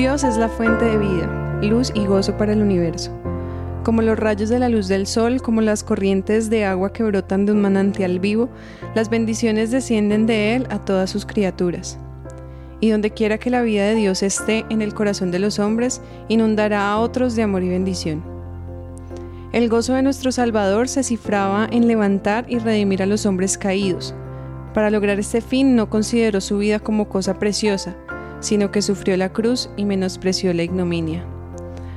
Dios es la fuente de vida, luz y gozo para el universo. Como los rayos de la luz del sol, como las corrientes de agua que brotan de un manantial vivo, las bendiciones descienden de Él a todas sus criaturas. Y donde quiera que la vida de Dios esté en el corazón de los hombres, inundará a otros de amor y bendición. El gozo de nuestro Salvador se cifraba en levantar y redimir a los hombres caídos. Para lograr este fin no consideró su vida como cosa preciosa, sino que sufrió la cruz y menospreció la ignominia.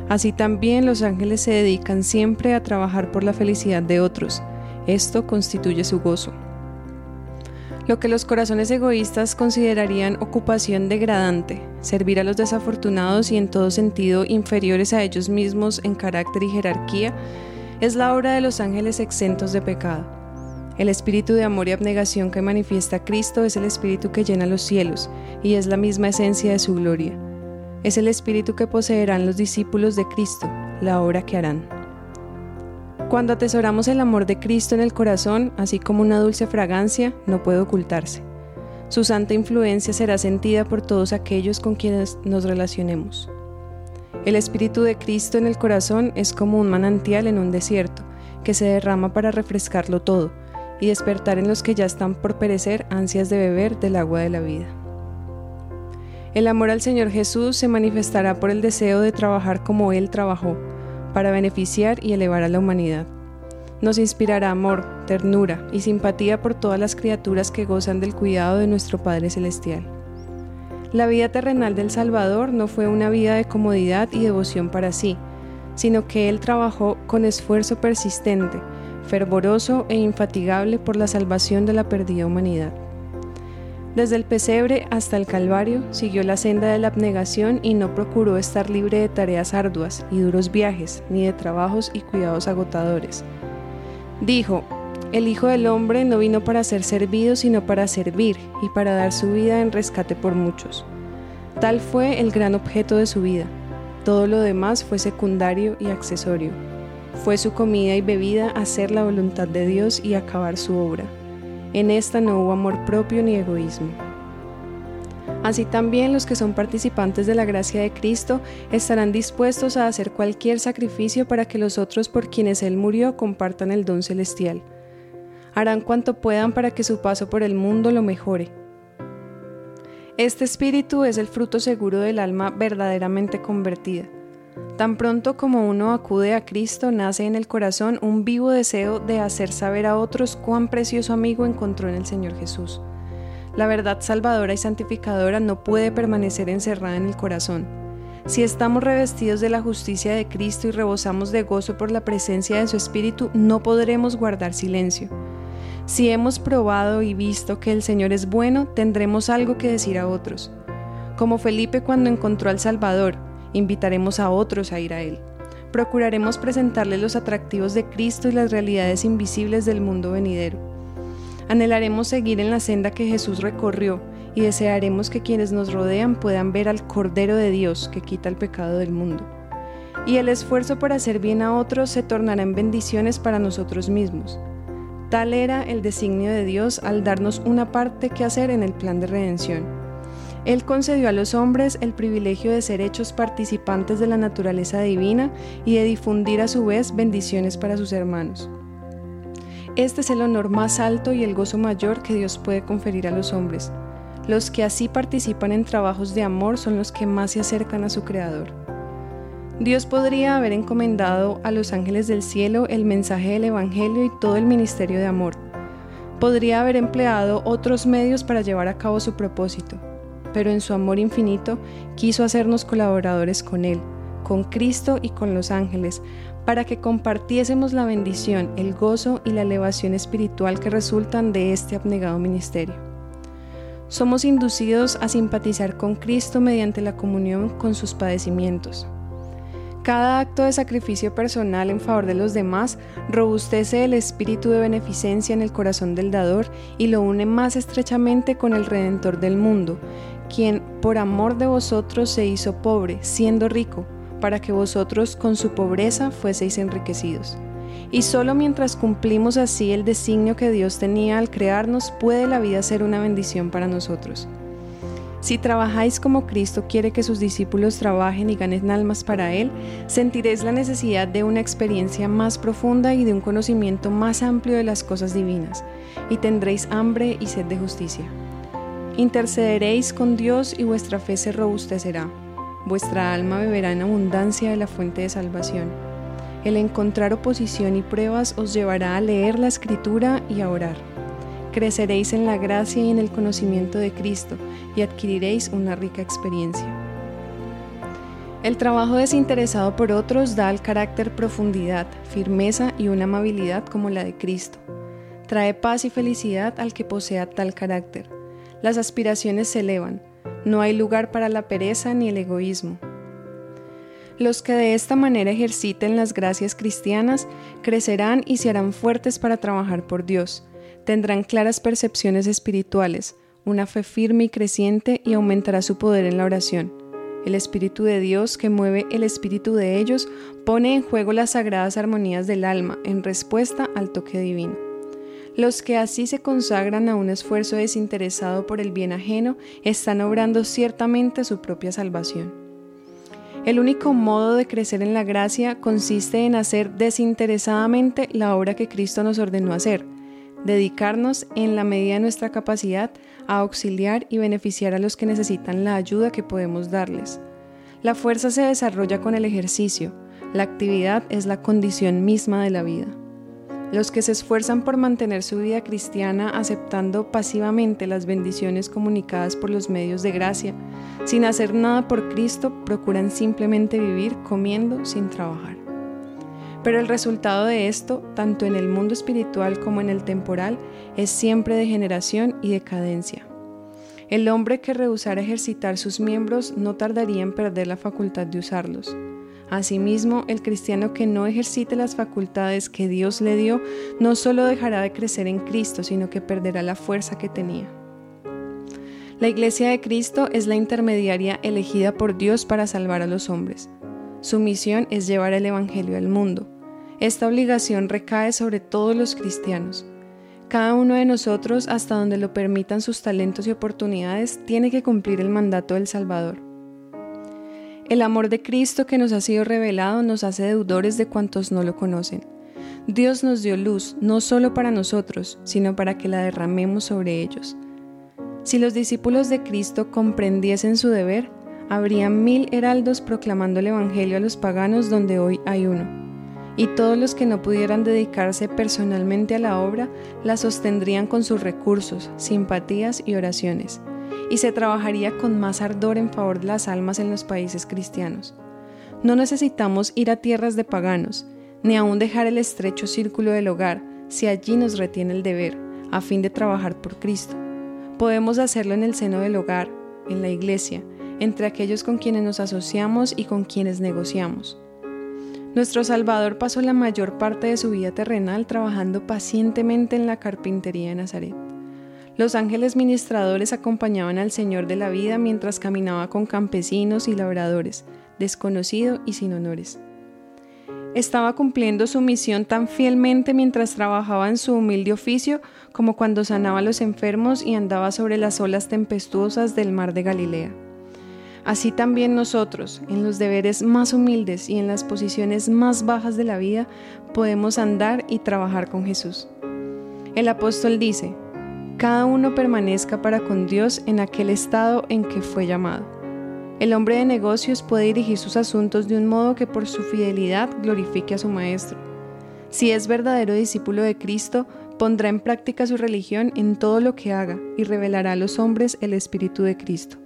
Así también los ángeles se dedican siempre a trabajar por la felicidad de otros. Esto constituye su gozo. Lo que los corazones egoístas considerarían ocupación degradante, servir a los desafortunados y en todo sentido inferiores a ellos mismos en carácter y jerarquía, es la obra de los ángeles exentos de pecado. El espíritu de amor y abnegación que manifiesta Cristo es el espíritu que llena los cielos y es la misma esencia de su gloria. Es el espíritu que poseerán los discípulos de Cristo, la obra que harán. Cuando atesoramos el amor de Cristo en el corazón, así como una dulce fragancia, no puede ocultarse. Su santa influencia será sentida por todos aquellos con quienes nos relacionemos. El Espíritu de Cristo en el corazón es como un manantial en un desierto, que se derrama para refrescarlo todo, y despertar en los que ya están por perecer ansias de beber del agua de la vida. El amor al Señor Jesús se manifestará por el deseo de trabajar como Él trabajó, para beneficiar y elevar a la humanidad. Nos inspirará amor, ternura y simpatía por todas las criaturas que gozan del cuidado de nuestro Padre Celestial. La vida terrenal del Salvador no fue una vida de comodidad y devoción para sí, sino que Él trabajó con esfuerzo persistente, fervoroso e infatigable por la salvación de la perdida humanidad. Desde el pesebre hasta el Calvario siguió la senda de la abnegación y no procuró estar libre de tareas arduas y duros viajes, ni de trabajos y cuidados agotadores. Dijo, el Hijo del Hombre no vino para ser servido, sino para servir y para dar su vida en rescate por muchos. Tal fue el gran objeto de su vida. Todo lo demás fue secundario y accesorio. Fue su comida y bebida hacer la voluntad de Dios y acabar su obra. En esta no hubo amor propio ni egoísmo. Así también los que son participantes de la gracia de Cristo estarán dispuestos a hacer cualquier sacrificio para que los otros por quienes Él murió compartan el don celestial. Harán cuanto puedan para que su paso por el mundo lo mejore. Este espíritu es el fruto seguro del alma verdaderamente convertida. Tan pronto como uno acude a Cristo, nace en el corazón un vivo deseo de hacer saber a otros cuán precioso amigo encontró en el Señor Jesús. La verdad salvadora y santificadora no puede permanecer encerrada en el corazón. Si estamos revestidos de la justicia de Cristo y rebosamos de gozo por la presencia de su Espíritu, no podremos guardar silencio. Si hemos probado y visto que el Señor es bueno, tendremos algo que decir a otros. Como Felipe cuando encontró al Salvador, invitaremos a otros a ir a Él. Procuraremos presentarles los atractivos de Cristo y las realidades invisibles del mundo venidero. Anhelaremos seguir en la senda que Jesús recorrió y desearemos que quienes nos rodean puedan ver al Cordero de Dios que quita el pecado del mundo. Y el esfuerzo por hacer bien a otros se tornará en bendiciones para nosotros mismos. Tal era el designio de Dios al darnos una parte que hacer en el plan de redención. Él concedió a los hombres el privilegio de ser hechos participantes de la naturaleza divina y de difundir a su vez bendiciones para sus hermanos. Este es el honor más alto y el gozo mayor que Dios puede conferir a los hombres. Los que así participan en trabajos de amor son los que más se acercan a su Creador. Dios podría haber encomendado a los ángeles del cielo el mensaje del Evangelio y todo el ministerio de amor. Podría haber empleado otros medios para llevar a cabo su propósito pero en su amor infinito quiso hacernos colaboradores con Él, con Cristo y con los ángeles, para que compartiésemos la bendición, el gozo y la elevación espiritual que resultan de este abnegado ministerio. Somos inducidos a simpatizar con Cristo mediante la comunión con sus padecimientos. Cada acto de sacrificio personal en favor de los demás robustece el espíritu de beneficencia en el corazón del dador y lo une más estrechamente con el Redentor del mundo, quien por amor de vosotros se hizo pobre, siendo rico, para que vosotros con su pobreza fueseis enriquecidos. Y solo mientras cumplimos así el designio que Dios tenía al crearnos, puede la vida ser una bendición para nosotros. Si trabajáis como Cristo quiere que sus discípulos trabajen y ganen almas para Él, sentiréis la necesidad de una experiencia más profunda y de un conocimiento más amplio de las cosas divinas, y tendréis hambre y sed de justicia. Intercederéis con Dios y vuestra fe se robustecerá. Vuestra alma beberá en abundancia de la fuente de salvación. El encontrar oposición y pruebas os llevará a leer la escritura y a orar creceréis en la gracia y en el conocimiento de Cristo y adquiriréis una rica experiencia. El trabajo desinteresado por otros da al carácter profundidad, firmeza y una amabilidad como la de Cristo. Trae paz y felicidad al que posea tal carácter. Las aspiraciones se elevan, no hay lugar para la pereza ni el egoísmo. Los que de esta manera ejerciten las gracias cristianas crecerán y se harán fuertes para trabajar por Dios tendrán claras percepciones espirituales, una fe firme y creciente y aumentará su poder en la oración. El Espíritu de Dios que mueve el espíritu de ellos pone en juego las sagradas armonías del alma en respuesta al toque divino. Los que así se consagran a un esfuerzo desinteresado por el bien ajeno están obrando ciertamente su propia salvación. El único modo de crecer en la gracia consiste en hacer desinteresadamente la obra que Cristo nos ordenó hacer, dedicarnos en la medida de nuestra capacidad a auxiliar y beneficiar a los que necesitan la ayuda que podemos darles. La fuerza se desarrolla con el ejercicio, la actividad es la condición misma de la vida. Los que se esfuerzan por mantener su vida cristiana aceptando pasivamente las bendiciones comunicadas por los medios de gracia, sin hacer nada por Cristo, procuran simplemente vivir comiendo sin trabajar. Pero el resultado de esto, tanto en el mundo espiritual como en el temporal, es siempre degeneración y decadencia. El hombre que rehusara ejercitar sus miembros no tardaría en perder la facultad de usarlos. Asimismo, el cristiano que no ejercite las facultades que Dios le dio no solo dejará de crecer en Cristo, sino que perderá la fuerza que tenía. La Iglesia de Cristo es la intermediaria elegida por Dios para salvar a los hombres. Su misión es llevar el Evangelio al mundo. Esta obligación recae sobre todos los cristianos. Cada uno de nosotros, hasta donde lo permitan sus talentos y oportunidades, tiene que cumplir el mandato del Salvador. El amor de Cristo que nos ha sido revelado nos hace deudores de cuantos no lo conocen. Dios nos dio luz no solo para nosotros, sino para que la derramemos sobre ellos. Si los discípulos de Cristo comprendiesen su deber, habría mil heraldos proclamando el Evangelio a los paganos donde hoy hay uno y todos los que no pudieran dedicarse personalmente a la obra la sostendrían con sus recursos, simpatías y oraciones, y se trabajaría con más ardor en favor de las almas en los países cristianos. No necesitamos ir a tierras de paganos, ni aún dejar el estrecho círculo del hogar, si allí nos retiene el deber, a fin de trabajar por Cristo. Podemos hacerlo en el seno del hogar, en la iglesia, entre aquellos con quienes nos asociamos y con quienes negociamos. Nuestro Salvador pasó la mayor parte de su vida terrenal trabajando pacientemente en la carpintería de Nazaret. Los ángeles ministradores acompañaban al Señor de la vida mientras caminaba con campesinos y labradores, desconocido y sin honores. Estaba cumpliendo su misión tan fielmente mientras trabajaba en su humilde oficio como cuando sanaba a los enfermos y andaba sobre las olas tempestuosas del mar de Galilea. Así también nosotros, en los deberes más humildes y en las posiciones más bajas de la vida, podemos andar y trabajar con Jesús. El apóstol dice, cada uno permanezca para con Dios en aquel estado en que fue llamado. El hombre de negocios puede dirigir sus asuntos de un modo que por su fidelidad glorifique a su Maestro. Si es verdadero discípulo de Cristo, pondrá en práctica su religión en todo lo que haga y revelará a los hombres el Espíritu de Cristo.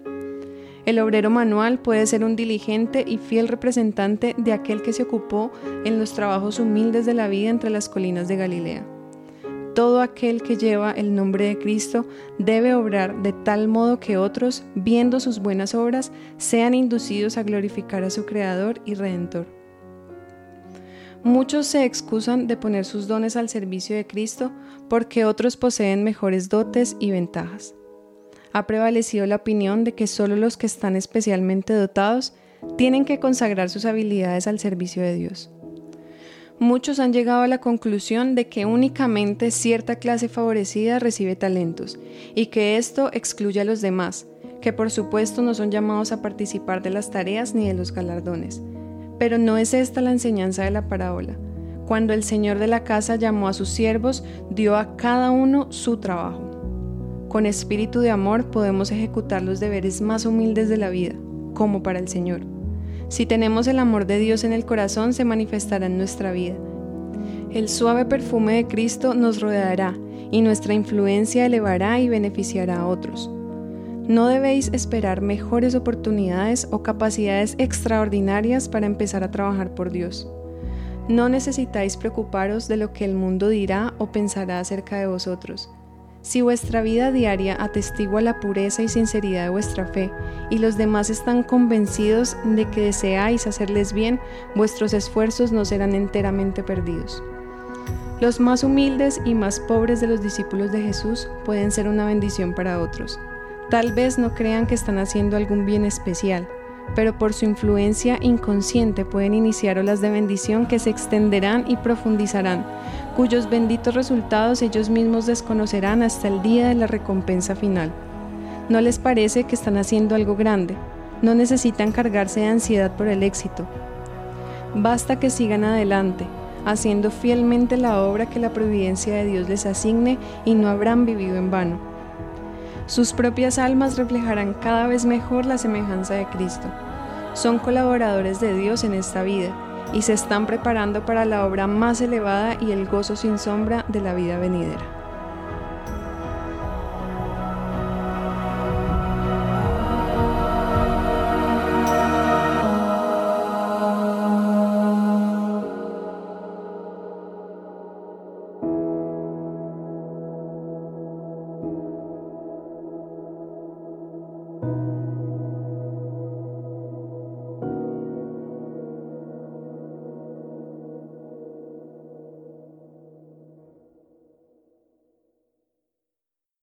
El obrero manual puede ser un diligente y fiel representante de aquel que se ocupó en los trabajos humildes de la vida entre las colinas de Galilea. Todo aquel que lleva el nombre de Cristo debe obrar de tal modo que otros, viendo sus buenas obras, sean inducidos a glorificar a su Creador y Redentor. Muchos se excusan de poner sus dones al servicio de Cristo porque otros poseen mejores dotes y ventajas ha prevalecido la opinión de que solo los que están especialmente dotados tienen que consagrar sus habilidades al servicio de Dios. Muchos han llegado a la conclusión de que únicamente cierta clase favorecida recibe talentos y que esto excluye a los demás, que por supuesto no son llamados a participar de las tareas ni de los galardones. Pero no es esta la enseñanza de la parábola. Cuando el Señor de la casa llamó a sus siervos, dio a cada uno su trabajo. Con espíritu de amor podemos ejecutar los deberes más humildes de la vida, como para el Señor. Si tenemos el amor de Dios en el corazón, se manifestará en nuestra vida. El suave perfume de Cristo nos rodeará y nuestra influencia elevará y beneficiará a otros. No debéis esperar mejores oportunidades o capacidades extraordinarias para empezar a trabajar por Dios. No necesitáis preocuparos de lo que el mundo dirá o pensará acerca de vosotros. Si vuestra vida diaria atestigua la pureza y sinceridad de vuestra fe y los demás están convencidos de que deseáis hacerles bien, vuestros esfuerzos no serán enteramente perdidos. Los más humildes y más pobres de los discípulos de Jesús pueden ser una bendición para otros. Tal vez no crean que están haciendo algún bien especial, pero por su influencia inconsciente pueden iniciar olas de bendición que se extenderán y profundizarán, cuyos benditos resultados ellos mismos desconocerán hasta el día de la recompensa final. ¿No les parece que están haciendo algo grande? No necesitan cargarse de ansiedad por el éxito. Basta que sigan adelante, haciendo fielmente la obra que la providencia de Dios les asigne y no habrán vivido en vano. Sus propias almas reflejarán cada vez mejor la semejanza de Cristo. Son colaboradores de Dios en esta vida y se están preparando para la obra más elevada y el gozo sin sombra de la vida venidera.